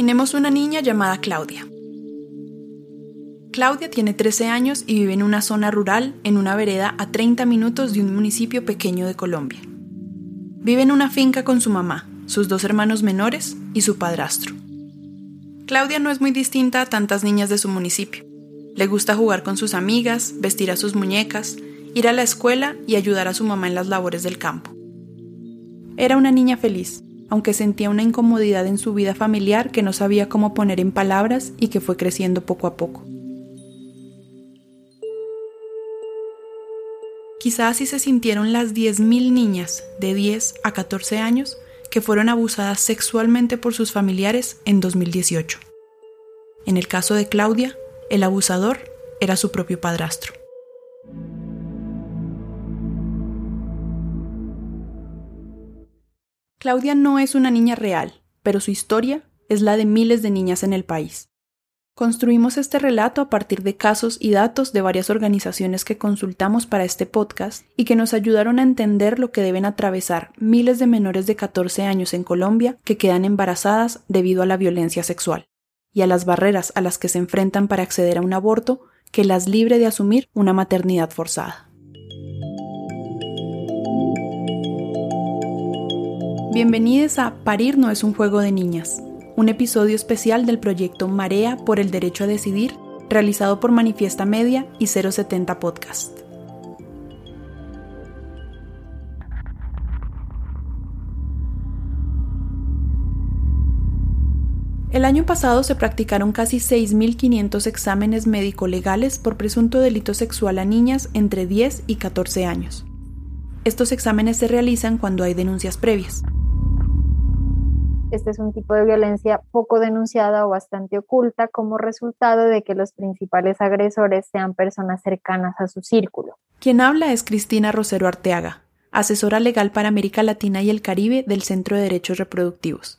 Imaginemos una niña llamada Claudia. Claudia tiene 13 años y vive en una zona rural, en una vereda a 30 minutos de un municipio pequeño de Colombia. Vive en una finca con su mamá, sus dos hermanos menores y su padrastro. Claudia no es muy distinta a tantas niñas de su municipio. Le gusta jugar con sus amigas, vestir a sus muñecas, ir a la escuela y ayudar a su mamá en las labores del campo. Era una niña feliz, aunque sentía una incomodidad en su vida familiar que no sabía cómo poner en palabras y que fue creciendo poco a poco. Quizás así se sintieron las 10.000 niñas de 10 a 14 años que fueron abusadas sexualmente por sus familiares en 2018. En el caso de Claudia, el abusador era su propio padrastro. Claudia no es una niña real, pero su historia es la de miles de niñas en el país. Construimos este relato a partir de casos y datos de varias organizaciones que consultamos para este podcast y que nos ayudaron a entender lo que deben atravesar miles de menores de 14 años en Colombia que quedan embarazadas debido a la violencia sexual y a las barreras a las que se enfrentan para acceder a un aborto que las libre de asumir una maternidad forzada. Bienvenidos a Parir no es un juego de niñas, un episodio especial del proyecto Marea por el Derecho a Decidir, realizado por Manifiesta Media y 070 Podcast. El año pasado se practicaron casi 6.500 exámenes médico-legales por presunto delito sexual a niñas entre 10 y 14 años. Estos exámenes se realizan cuando hay denuncias previas. Este es un tipo de violencia poco denunciada o bastante oculta como resultado de que los principales agresores sean personas cercanas a su círculo. Quien habla es Cristina Rosero Arteaga, asesora legal para América Latina y el Caribe del Centro de Derechos Reproductivos.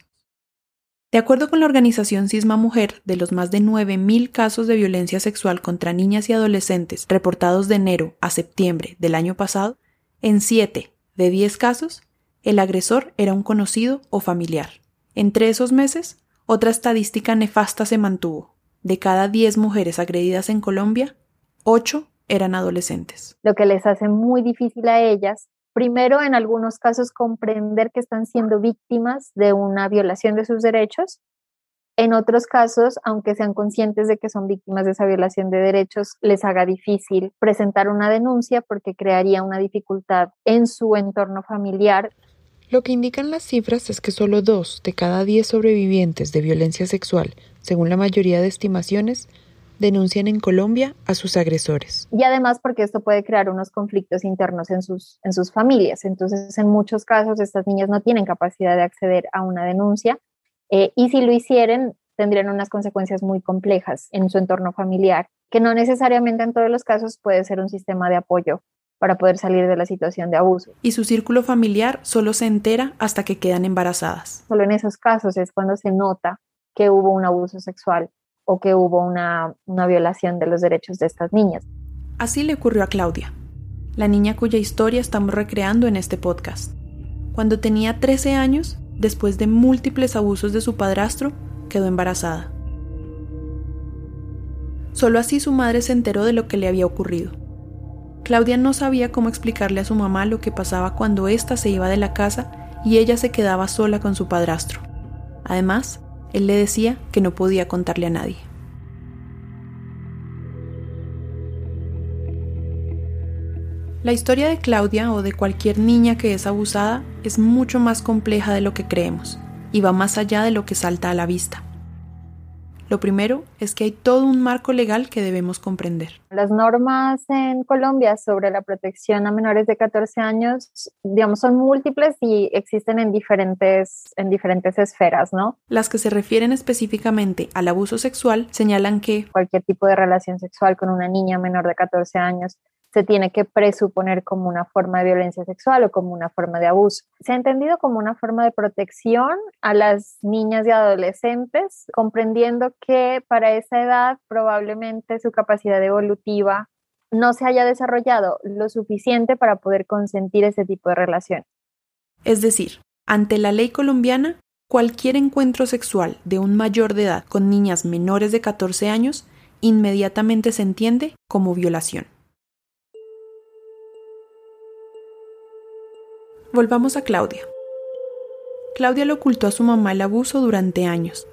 De acuerdo con la organización Cisma Mujer, de los más de 9.000 casos de violencia sexual contra niñas y adolescentes reportados de enero a septiembre del año pasado, en 7 de 10 casos, el agresor era un conocido o familiar. Entre esos meses, otra estadística nefasta se mantuvo. De cada 10 mujeres agredidas en Colombia, 8 eran adolescentes. Lo que les hace muy difícil a ellas, primero en algunos casos comprender que están siendo víctimas de una violación de sus derechos. En otros casos, aunque sean conscientes de que son víctimas de esa violación de derechos, les haga difícil presentar una denuncia porque crearía una dificultad en su entorno familiar lo que indican las cifras es que solo dos de cada diez sobrevivientes de violencia sexual, según la mayoría de estimaciones, denuncian en Colombia a sus agresores. Y además porque esto puede crear unos conflictos internos en sus, en sus familias. Entonces, en muchos casos, estas niñas no tienen capacidad de acceder a una denuncia eh, y si lo hicieran, tendrían unas consecuencias muy complejas en su entorno familiar, que no necesariamente en todos los casos puede ser un sistema de apoyo para poder salir de la situación de abuso. Y su círculo familiar solo se entera hasta que quedan embarazadas. Solo en esos casos es cuando se nota que hubo un abuso sexual o que hubo una, una violación de los derechos de estas niñas. Así le ocurrió a Claudia, la niña cuya historia estamos recreando en este podcast. Cuando tenía 13 años, después de múltiples abusos de su padrastro, quedó embarazada. Solo así su madre se enteró de lo que le había ocurrido. Claudia no sabía cómo explicarle a su mamá lo que pasaba cuando ésta se iba de la casa y ella se quedaba sola con su padrastro. Además, él le decía que no podía contarle a nadie. La historia de Claudia o de cualquier niña que es abusada es mucho más compleja de lo que creemos y va más allá de lo que salta a la vista. Lo primero es que hay todo un marco legal que debemos comprender. Las normas en Colombia sobre la protección a menores de 14 años, digamos, son múltiples y existen en diferentes, en diferentes esferas, ¿no? Las que se refieren específicamente al abuso sexual señalan que cualquier tipo de relación sexual con una niña menor de 14 años se tiene que presuponer como una forma de violencia sexual o como una forma de abuso. Se ha entendido como una forma de protección a las niñas y adolescentes, comprendiendo que para esa edad probablemente su capacidad evolutiva no se haya desarrollado lo suficiente para poder consentir ese tipo de relación. Es decir, ante la ley colombiana, cualquier encuentro sexual de un mayor de edad con niñas menores de 14 años inmediatamente se entiende como violación. Volvamos a Claudia. Claudia le ocultó a su mamá el abuso durante años.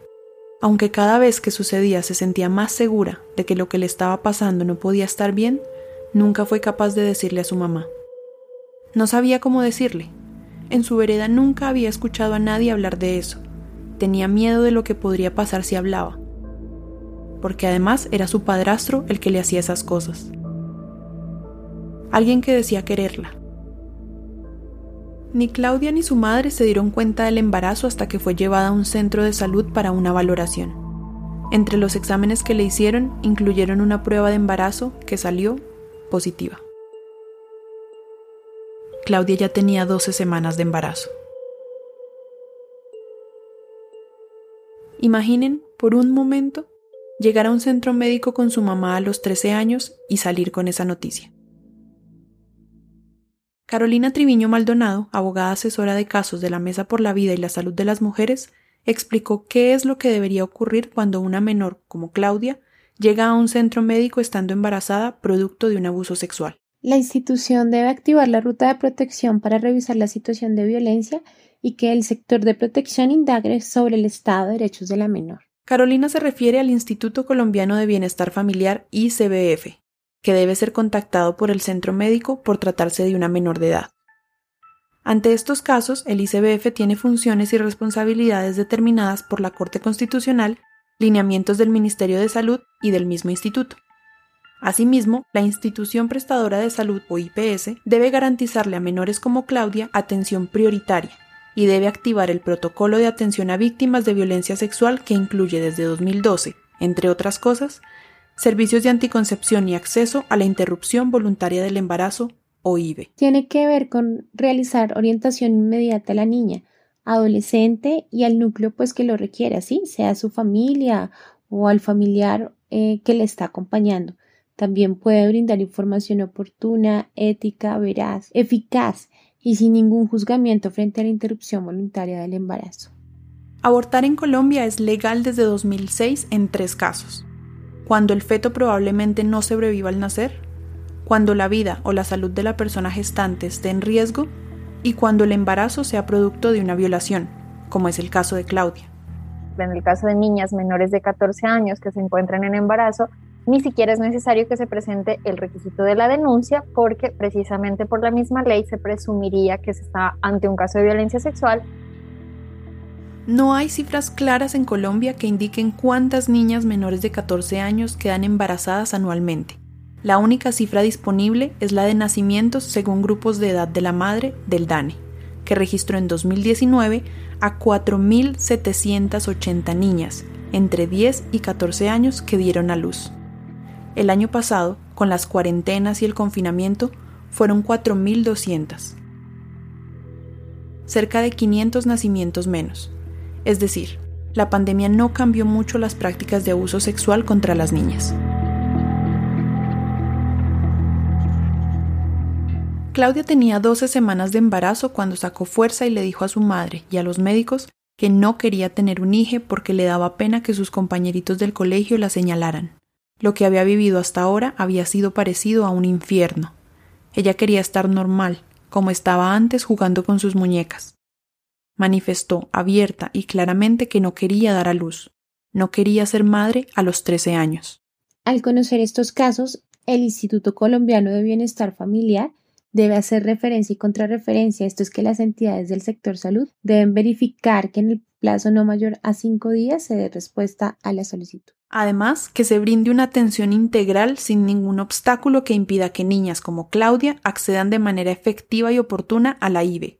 Aunque cada vez que sucedía se sentía más segura de que lo que le estaba pasando no podía estar bien, nunca fue capaz de decirle a su mamá. No sabía cómo decirle. En su vereda nunca había escuchado a nadie hablar de eso. Tenía miedo de lo que podría pasar si hablaba. Porque además era su padrastro el que le hacía esas cosas. Alguien que decía quererla. Ni Claudia ni su madre se dieron cuenta del embarazo hasta que fue llevada a un centro de salud para una valoración. Entre los exámenes que le hicieron incluyeron una prueba de embarazo que salió positiva. Claudia ya tenía 12 semanas de embarazo. Imaginen, por un momento, llegar a un centro médico con su mamá a los 13 años y salir con esa noticia. Carolina Triviño Maldonado, abogada asesora de casos de la Mesa por la Vida y la Salud de las Mujeres, explicó qué es lo que debería ocurrir cuando una menor como Claudia llega a un centro médico estando embarazada producto de un abuso sexual. La institución debe activar la ruta de protección para revisar la situación de violencia y que el sector de protección indague sobre el estado de derechos de la menor. Carolina se refiere al Instituto Colombiano de Bienestar Familiar ICBF, que debe ser contactado por el centro médico por tratarse de una menor de edad. Ante estos casos, el ICBF tiene funciones y responsabilidades determinadas por la Corte Constitucional, lineamientos del Ministerio de Salud y del mismo instituto. Asimismo, la institución prestadora de salud o IPS debe garantizarle a menores como Claudia atención prioritaria y debe activar el protocolo de atención a víctimas de violencia sexual que incluye desde 2012, entre otras cosas, servicios de anticoncepción y acceso a la interrupción voluntaria del embarazo o IVE. Tiene que ver con realizar orientación inmediata a la niña, adolescente y al núcleo pues que lo requiera, ¿sí? sea su familia o al familiar eh, que le está acompañando también puede brindar información oportuna, ética, veraz, eficaz y sin ningún juzgamiento frente a la interrupción voluntaria del embarazo. Abortar en Colombia es legal desde 2006 en tres casos. Cuando el feto probablemente no sobreviva al nacer, cuando la vida o la salud de la persona gestante esté en riesgo y cuando el embarazo sea producto de una violación, como es el caso de Claudia. En el caso de niñas menores de 14 años que se encuentran en embarazo, ni siquiera es necesario que se presente el requisito de la denuncia porque precisamente por la misma ley se presumiría que se está ante un caso de violencia sexual. No hay cifras claras en Colombia que indiquen cuántas niñas menores de 14 años quedan embarazadas anualmente. La única cifra disponible es la de nacimientos según grupos de edad de la madre del DANE, que registró en 2019 a 4.780 niñas entre 10 y 14 años que dieron a luz. El año pasado, con las cuarentenas y el confinamiento, fueron 4.200. Cerca de 500 nacimientos menos. Es decir, la pandemia no cambió mucho las prácticas de abuso sexual contra las niñas. Claudia tenía 12 semanas de embarazo cuando sacó fuerza y le dijo a su madre y a los médicos que no quería tener un hijo porque le daba pena que sus compañeritos del colegio la señalaran. Lo que había vivido hasta ahora había sido parecido a un infierno. Ella quería estar normal, como estaba antes jugando con sus muñecas. Manifestó abierta y claramente que no quería dar a luz, no quería ser madre a los 13 años. Al conocer estos casos, el Instituto Colombiano de Bienestar Familiar debe hacer referencia y contrarreferencia. Esto es que las entidades del sector salud deben verificar que en el plazo no mayor a cinco días se dé respuesta a la solicitud. Además, que se brinde una atención integral sin ningún obstáculo que impida que niñas como Claudia accedan de manera efectiva y oportuna a la IBE.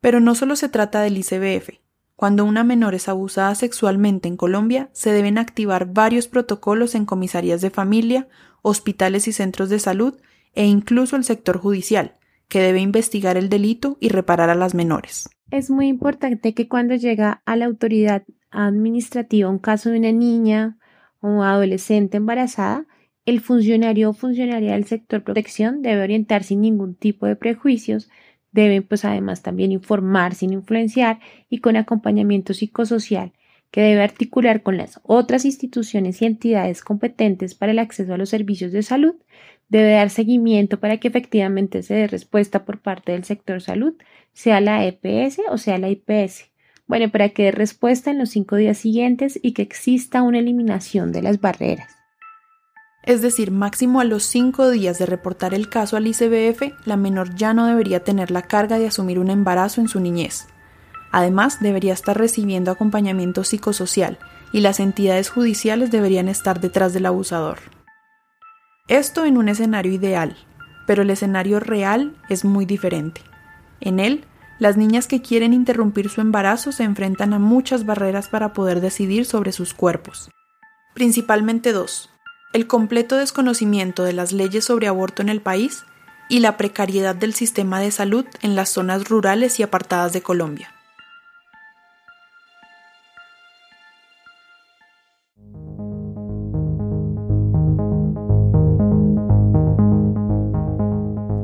Pero no solo se trata del ICBF. Cuando una menor es abusada sexualmente en Colombia, se deben activar varios protocolos en comisarías de familia, hospitales y centros de salud e incluso el sector judicial, que debe investigar el delito y reparar a las menores. Es muy importante que cuando llega a la autoridad administrativa un caso de una niña o adolescente embarazada, el funcionario o funcionaria del sector protección debe orientar sin ningún tipo de prejuicios, Deben pues además también informar sin influenciar y con acompañamiento psicosocial que debe articular con las otras instituciones y entidades competentes para el acceso a los servicios de salud, debe dar seguimiento para que efectivamente se dé respuesta por parte del sector salud, sea la EPS o sea la IPS. Bueno, para que dé respuesta en los cinco días siguientes y que exista una eliminación de las barreras. Es decir, máximo a los cinco días de reportar el caso al ICBF, la menor ya no debería tener la carga de asumir un embarazo en su niñez. Además, debería estar recibiendo acompañamiento psicosocial y las entidades judiciales deberían estar detrás del abusador. Esto en un escenario ideal, pero el escenario real es muy diferente. En él, las niñas que quieren interrumpir su embarazo se enfrentan a muchas barreras para poder decidir sobre sus cuerpos. Principalmente dos. El completo desconocimiento de las leyes sobre aborto en el país y la precariedad del sistema de salud en las zonas rurales y apartadas de Colombia.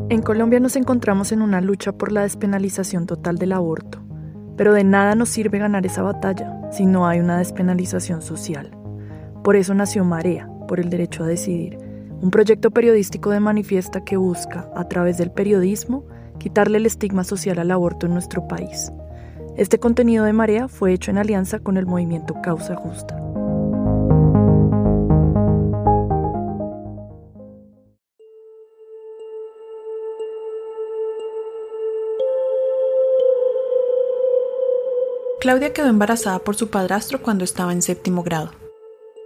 En Colombia nos encontramos en una lucha por la despenalización total del aborto, pero de nada nos sirve ganar esa batalla si no hay una despenalización social. Por eso nació Marea, por el derecho a decidir, un proyecto periodístico de manifiesta que busca, a través del periodismo, quitarle el estigma social al aborto en nuestro país. Este contenido de Marea fue hecho en alianza con el movimiento Causa Justa. Claudia quedó embarazada por su padrastro cuando estaba en séptimo grado.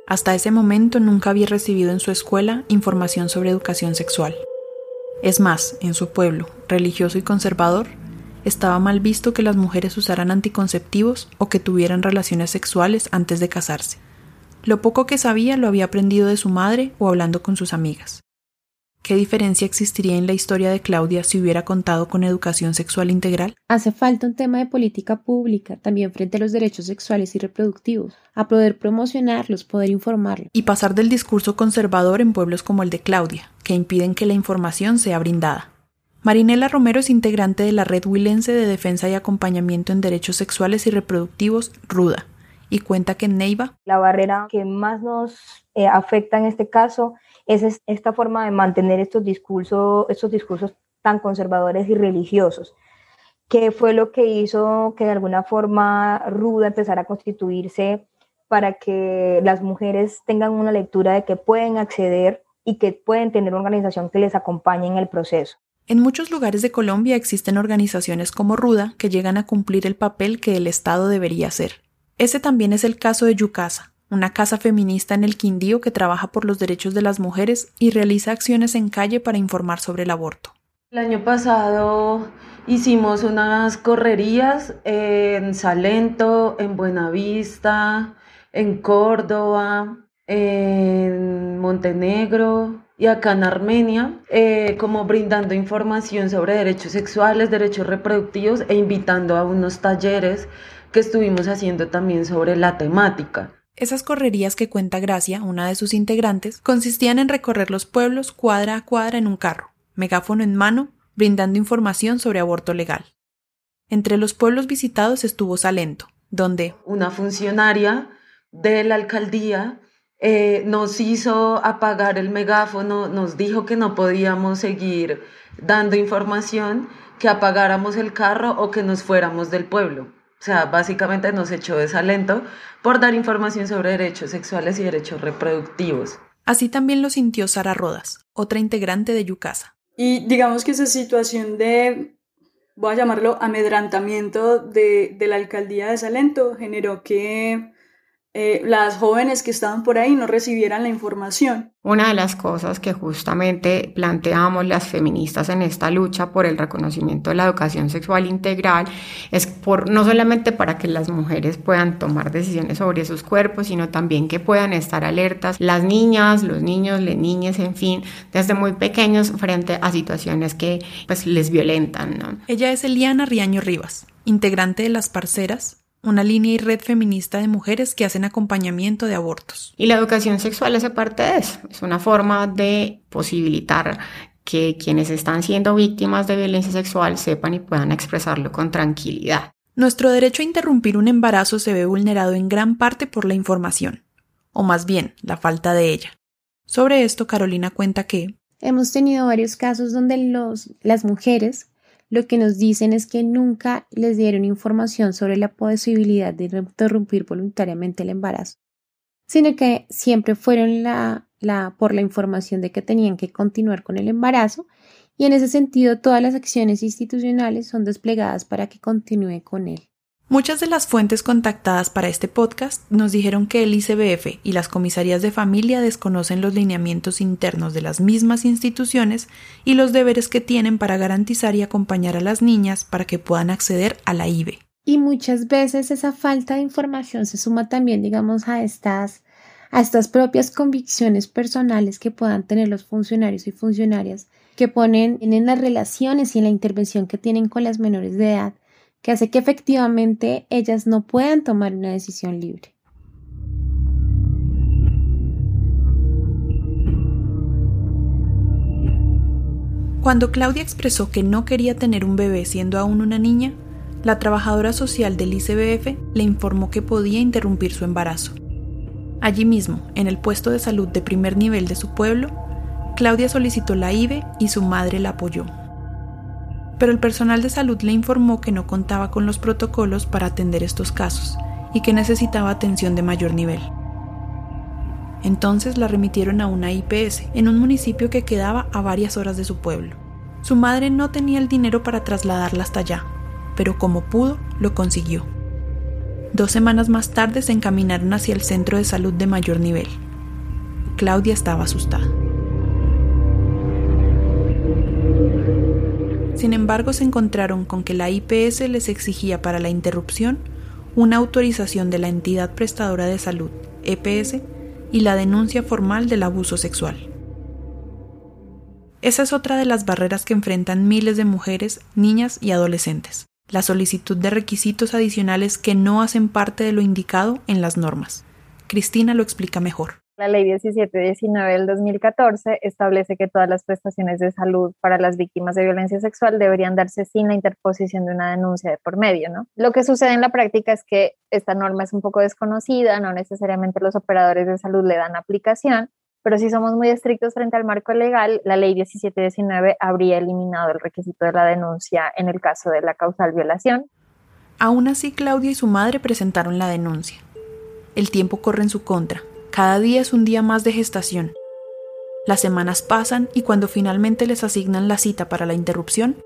Hasta ese momento nunca había recibido en su escuela información sobre educación sexual. Es más, en su pueblo, religioso y conservador, estaba mal visto que las mujeres usaran anticonceptivos o que tuvieran relaciones sexuales antes de casarse. Lo poco que sabía lo había aprendido de su madre o hablando con sus amigas. ¿Qué diferencia existiría en la historia de Claudia si hubiera contado con educación sexual integral? Hace falta un tema de política pública también frente a los derechos sexuales y reproductivos, a poder promocionarlos, poder informarlos. Y pasar del discurso conservador en pueblos como el de Claudia, que impiden que la información sea brindada. Marinela Romero es integrante de la Red Huilense de Defensa y Acompañamiento en Derechos Sexuales y Reproductivos, RUDA, y cuenta que en Neiva. La barrera que más nos eh, afecta en este caso es esta forma de mantener estos discursos, estos discursos tan conservadores y religiosos, que fue lo que hizo que de alguna forma ruda empezara a constituirse para que las mujeres tengan una lectura de que pueden acceder y que pueden tener una organización que les acompañe en el proceso. En muchos lugares de Colombia existen organizaciones como Ruda que llegan a cumplir el papel que el Estado debería hacer. Ese también es el caso de Yucasa, una casa feminista en el Quindío que trabaja por los derechos de las mujeres y realiza acciones en calle para informar sobre el aborto. El año pasado hicimos unas correrías en Salento, en Buenavista, en Córdoba, en Montenegro y acá en Armenia, eh, como brindando información sobre derechos sexuales, derechos reproductivos e invitando a unos talleres que estuvimos haciendo también sobre la temática. Esas correrías que cuenta Gracia, una de sus integrantes, consistían en recorrer los pueblos cuadra a cuadra en un carro, megáfono en mano, brindando información sobre aborto legal. Entre los pueblos visitados estuvo Salento, donde una funcionaria de la alcaldía eh, nos hizo apagar el megáfono, nos dijo que no podíamos seguir dando información, que apagáramos el carro o que nos fuéramos del pueblo. O sea, básicamente nos echó desalento por dar información sobre derechos sexuales y derechos reproductivos. Así también lo sintió Sara Rodas, otra integrante de Yucasa. Y digamos que esa situación de, voy a llamarlo, amedrantamiento de, de la alcaldía de Salento generó que eh, las jóvenes que estaban por ahí no recibieran la información. Una de las cosas que justamente planteamos las feministas en esta lucha por el reconocimiento de la educación sexual integral es por no solamente para que las mujeres puedan tomar decisiones sobre sus cuerpos, sino también que puedan estar alertas las niñas, los niños, las niñas, en fin, desde muy pequeños frente a situaciones que pues les violentan. Ella es Eliana Riaño Rivas, integrante de las parceras una línea y red feminista de mujeres que hacen acompañamiento de abortos. Y la educación sexual hace parte de eso, es una forma de posibilitar que quienes están siendo víctimas de violencia sexual sepan y puedan expresarlo con tranquilidad. Nuestro derecho a interrumpir un embarazo se ve vulnerado en gran parte por la información, o más bien la falta de ella. Sobre esto, Carolina cuenta que hemos tenido varios casos donde los, las mujeres lo que nos dicen es que nunca les dieron información sobre la posibilidad de interrumpir voluntariamente el embarazo, sino que siempre fueron la, la, por la información de que tenían que continuar con el embarazo y en ese sentido todas las acciones institucionales son desplegadas para que continúe con él. Muchas de las fuentes contactadas para este podcast nos dijeron que el ICBF y las comisarías de familia desconocen los lineamientos internos de las mismas instituciones y los deberes que tienen para garantizar y acompañar a las niñas para que puedan acceder a la IBE. Y muchas veces esa falta de información se suma también, digamos, a estas a estas propias convicciones personales que puedan tener los funcionarios y funcionarias que ponen en las relaciones y en la intervención que tienen con las menores de edad que hace que efectivamente ellas no puedan tomar una decisión libre. Cuando Claudia expresó que no quería tener un bebé siendo aún una niña, la trabajadora social del ICBF le informó que podía interrumpir su embarazo. Allí mismo, en el puesto de salud de primer nivel de su pueblo, Claudia solicitó la IBE y su madre la apoyó pero el personal de salud le informó que no contaba con los protocolos para atender estos casos y que necesitaba atención de mayor nivel. Entonces la remitieron a una IPS en un municipio que quedaba a varias horas de su pueblo. Su madre no tenía el dinero para trasladarla hasta allá, pero como pudo, lo consiguió. Dos semanas más tarde se encaminaron hacia el centro de salud de mayor nivel. Claudia estaba asustada. Sin embargo, se encontraron con que la IPS les exigía para la interrupción una autorización de la entidad prestadora de salud, EPS, y la denuncia formal del abuso sexual. Esa es otra de las barreras que enfrentan miles de mujeres, niñas y adolescentes, la solicitud de requisitos adicionales que no hacen parte de lo indicado en las normas. Cristina lo explica mejor. La ley 1719 del 2014 establece que todas las prestaciones de salud para las víctimas de violencia sexual deberían darse sin la interposición de una denuncia de por medio, ¿no? Lo que sucede en la práctica es que esta norma es un poco desconocida, no necesariamente los operadores de salud le dan aplicación, pero si somos muy estrictos frente al marco legal, la ley 1719 habría eliminado el requisito de la denuncia en el caso de la causal violación. Aún así, Claudia y su madre presentaron la denuncia. El tiempo corre en su contra cada día es un día más de gestación. Las semanas pasan y cuando finalmente les asignan la cita para la interrupción,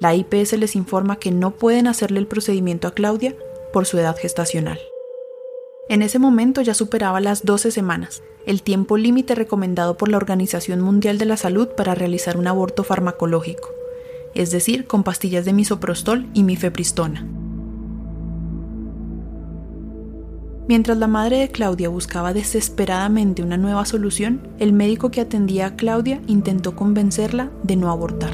la IPS les informa que no pueden hacerle el procedimiento a Claudia por su edad gestacional. En ese momento ya superaba las 12 semanas, el tiempo límite recomendado por la Organización Mundial de la Salud para realizar un aborto farmacológico, es decir, con pastillas de misoprostol y mifepristona. Mientras la madre de Claudia buscaba desesperadamente una nueva solución, el médico que atendía a Claudia intentó convencerla de no abortar.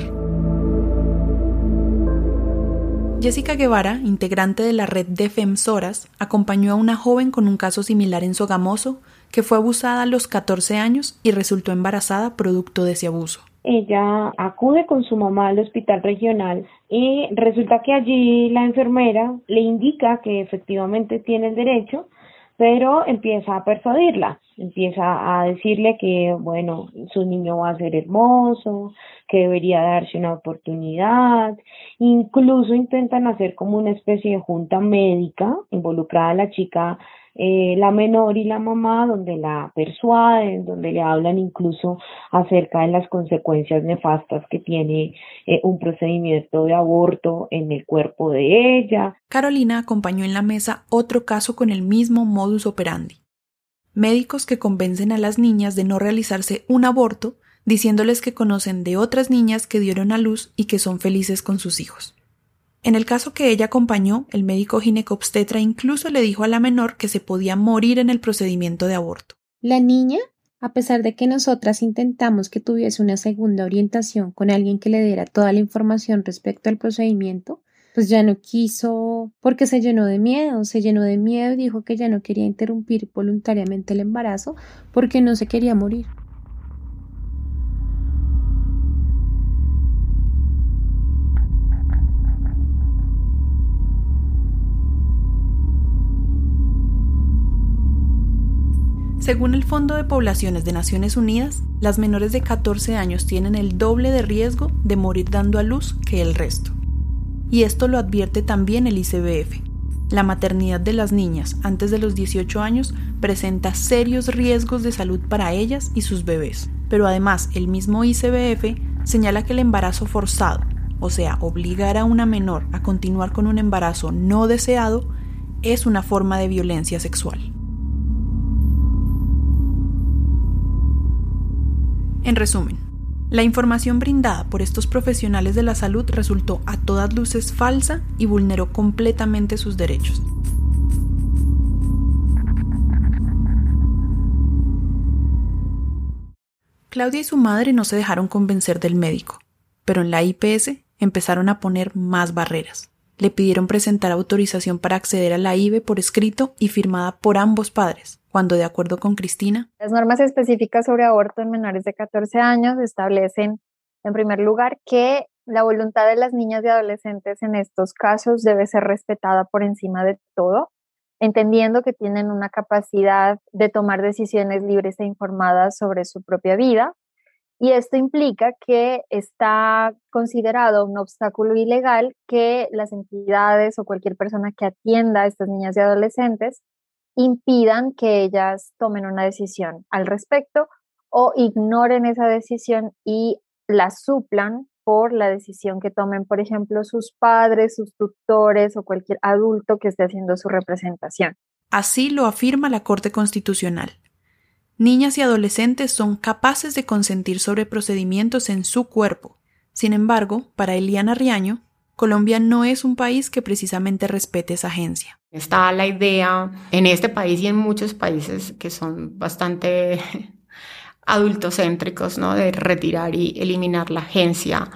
Jessica Guevara, integrante de la red de FEMSORAS, acompañó a una joven con un caso similar en Sogamoso, que fue abusada a los 14 años y resultó embarazada producto de ese abuso. Ella acude con su mamá al hospital regional y resulta que allí la enfermera le indica que efectivamente tiene el derecho pero empieza a persuadirla, empieza a decirle que, bueno, su niño va a ser hermoso, que debería darse una oportunidad, incluso intentan hacer como una especie de junta médica, involucrada a la chica eh, la menor y la mamá, donde la persuaden, donde le hablan incluso acerca de las consecuencias nefastas que tiene eh, un procedimiento de aborto en el cuerpo de ella. Carolina acompañó en la mesa otro caso con el mismo modus operandi. Médicos que convencen a las niñas de no realizarse un aborto, diciéndoles que conocen de otras niñas que dieron a luz y que son felices con sus hijos. En el caso que ella acompañó, el médico ginecobstetra incluso le dijo a la menor que se podía morir en el procedimiento de aborto. La niña, a pesar de que nosotras intentamos que tuviese una segunda orientación con alguien que le diera toda la información respecto al procedimiento, pues ya no quiso porque se llenó de miedo, se llenó de miedo y dijo que ya no quería interrumpir voluntariamente el embarazo porque no se quería morir. Según el Fondo de Poblaciones de Naciones Unidas, las menores de 14 años tienen el doble de riesgo de morir dando a luz que el resto. Y esto lo advierte también el ICBF. La maternidad de las niñas antes de los 18 años presenta serios riesgos de salud para ellas y sus bebés. Pero además, el mismo ICBF señala que el embarazo forzado, o sea, obligar a una menor a continuar con un embarazo no deseado, es una forma de violencia sexual. En resumen, la información brindada por estos profesionales de la salud resultó a todas luces falsa y vulneró completamente sus derechos. Claudia y su madre no se dejaron convencer del médico, pero en la IPS empezaron a poner más barreras. Le pidieron presentar autorización para acceder a la IBE por escrito y firmada por ambos padres, cuando de acuerdo con Cristina. Las normas específicas sobre aborto en menores de 14 años establecen, en primer lugar, que la voluntad de las niñas y adolescentes en estos casos debe ser respetada por encima de todo entendiendo que tienen una capacidad de tomar decisiones libres e informadas sobre su propia vida. Y esto implica que está considerado un obstáculo ilegal que las entidades o cualquier persona que atienda a estas niñas y adolescentes impidan que ellas tomen una decisión al respecto o ignoren esa decisión y la suplan por la decisión que tomen, por ejemplo, sus padres, sus tutores o cualquier adulto que esté haciendo su representación. Así lo afirma la Corte Constitucional. Niñas y adolescentes son capaces de consentir sobre procedimientos en su cuerpo. Sin embargo, para Eliana Riaño, Colombia no es un país que precisamente respete esa agencia. Está la idea en este país y en muchos países que son bastante adultocéntricos, ¿no? De retirar y eliminar la agencia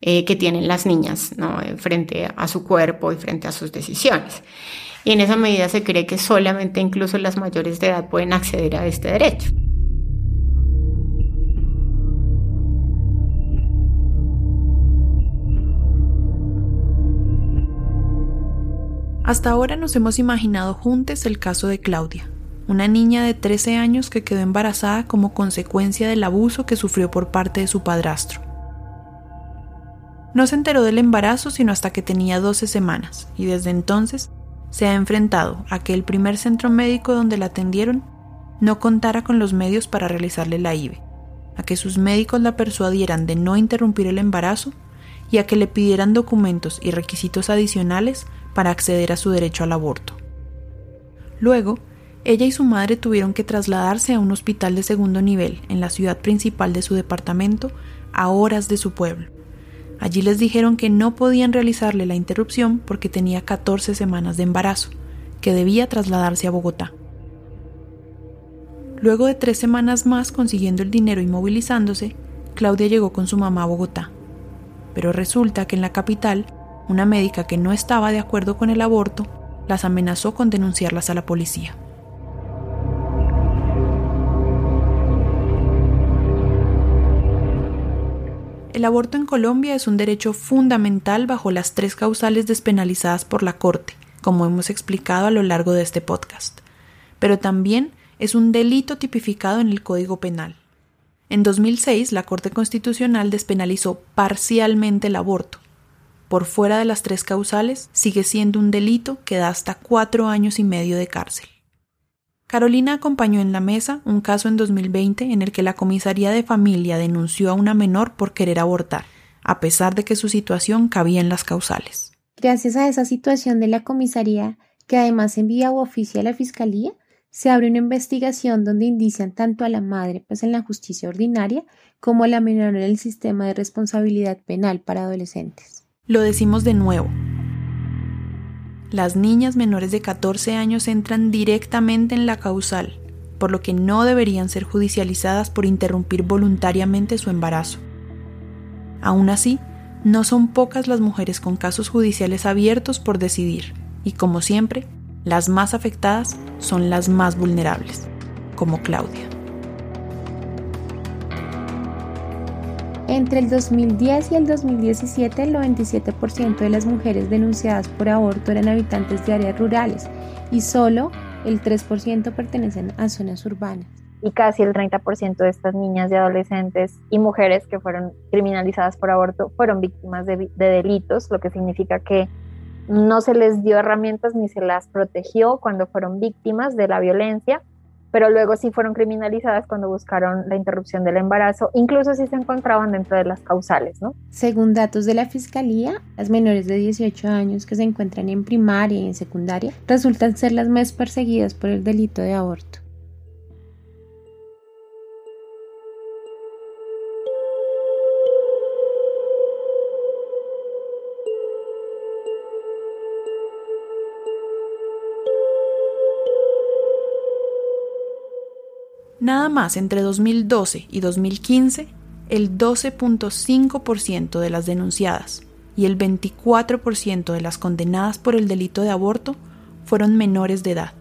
eh, que tienen las niñas, ¿no? Frente a su cuerpo y frente a sus decisiones. Y en esa medida se cree que solamente incluso las mayores de edad pueden acceder a este derecho. Hasta ahora nos hemos imaginado juntos el caso de Claudia, una niña de 13 años que quedó embarazada como consecuencia del abuso que sufrió por parte de su padrastro. No se enteró del embarazo sino hasta que tenía 12 semanas y desde entonces se ha enfrentado a que el primer centro médico donde la atendieron no contara con los medios para realizarle la IVE, a que sus médicos la persuadieran de no interrumpir el embarazo y a que le pidieran documentos y requisitos adicionales para acceder a su derecho al aborto. Luego, ella y su madre tuvieron que trasladarse a un hospital de segundo nivel en la ciudad principal de su departamento a horas de su pueblo. Allí les dijeron que no podían realizarle la interrupción porque tenía 14 semanas de embarazo, que debía trasladarse a Bogotá. Luego de tres semanas más consiguiendo el dinero y movilizándose, Claudia llegó con su mamá a Bogotá. Pero resulta que en la capital, una médica que no estaba de acuerdo con el aborto las amenazó con denunciarlas a la policía. El aborto en Colombia es un derecho fundamental bajo las tres causales despenalizadas por la Corte, como hemos explicado a lo largo de este podcast, pero también es un delito tipificado en el Código Penal. En 2006, la Corte Constitucional despenalizó parcialmente el aborto. Por fuera de las tres causales, sigue siendo un delito que da hasta cuatro años y medio de cárcel. Carolina acompañó en la mesa un caso en 2020 en el que la comisaría de familia denunció a una menor por querer abortar, a pesar de que su situación cabía en las causales. Gracias a esa situación de la comisaría, que además envía oficio a la fiscalía, se abre una investigación donde indician tanto a la madre, pues en la justicia ordinaria, como a la menor en el sistema de responsabilidad penal para adolescentes. Lo decimos de nuevo, las niñas menores de 14 años entran directamente en la causal, por lo que no deberían ser judicializadas por interrumpir voluntariamente su embarazo. Aún así, no son pocas las mujeres con casos judiciales abiertos por decidir, y como siempre, las más afectadas son las más vulnerables, como Claudia. Entre el 2010 y el 2017, el 97% de las mujeres denunciadas por aborto eran habitantes de áreas rurales y solo el 3% pertenecen a zonas urbanas. y casi el 30% de estas niñas y adolescentes y mujeres que fueron criminalizadas por aborto fueron víctimas de, de, delitos, lo que significa que no se les dio herramientas ni se las protegió cuando fueron víctimas de la violencia pero luego sí fueron criminalizadas cuando buscaron la interrupción del embarazo, incluso si se encontraban dentro de las causales, ¿no? Según datos de la Fiscalía, las menores de 18 años que se encuentran en primaria y en secundaria resultan ser las más perseguidas por el delito de aborto. Nada más entre 2012 y 2015, el 12.5% de las denunciadas y el 24% de las condenadas por el delito de aborto fueron menores de edad.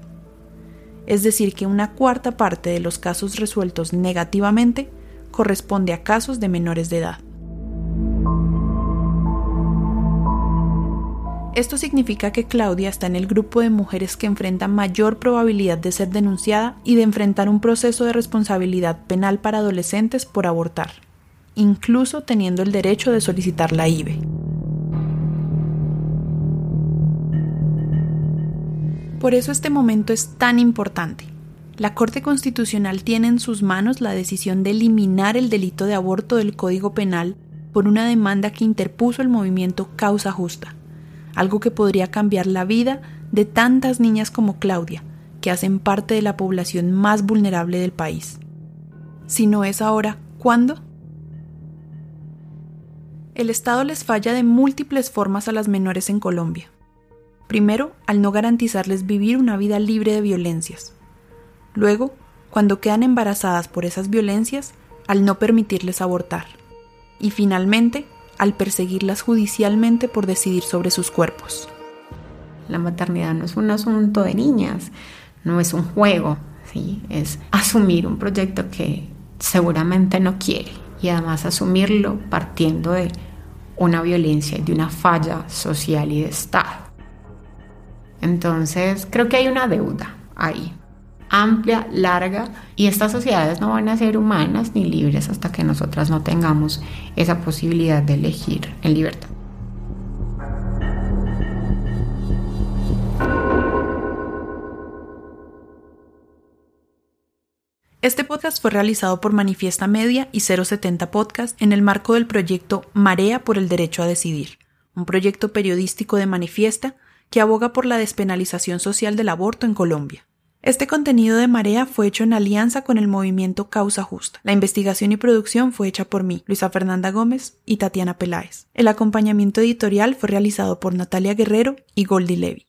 Es decir, que una cuarta parte de los casos resueltos negativamente corresponde a casos de menores de edad. Esto significa que Claudia está en el grupo de mujeres que enfrentan mayor probabilidad de ser denunciada y de enfrentar un proceso de responsabilidad penal para adolescentes por abortar, incluso teniendo el derecho de solicitar la IBE. Por eso este momento es tan importante. La Corte Constitucional tiene en sus manos la decisión de eliminar el delito de aborto del Código Penal por una demanda que interpuso el movimiento Causa Justa algo que podría cambiar la vida de tantas niñas como Claudia, que hacen parte de la población más vulnerable del país. Si no es ahora, ¿cuándo? El Estado les falla de múltiples formas a las menores en Colombia. Primero, al no garantizarles vivir una vida libre de violencias. Luego, cuando quedan embarazadas por esas violencias, al no permitirles abortar. Y finalmente, al perseguirlas judicialmente por decidir sobre sus cuerpos. La maternidad no es un asunto de niñas, no es un juego, ¿sí? es asumir un proyecto que seguramente no quiere y además asumirlo partiendo de una violencia y de una falla social y de Estado. Entonces creo que hay una deuda ahí amplia, larga, y estas sociedades no van a ser humanas ni libres hasta que nosotras no tengamos esa posibilidad de elegir en libertad. Este podcast fue realizado por Manifiesta Media y 070 Podcast en el marco del proyecto Marea por el Derecho a Decidir, un proyecto periodístico de Manifiesta que aboga por la despenalización social del aborto en Colombia. Este contenido de Marea fue hecho en alianza con el movimiento Causa Justa. La investigación y producción fue hecha por mí, Luisa Fernanda Gómez y Tatiana Peláez. El acompañamiento editorial fue realizado por Natalia Guerrero y Goldie Levy.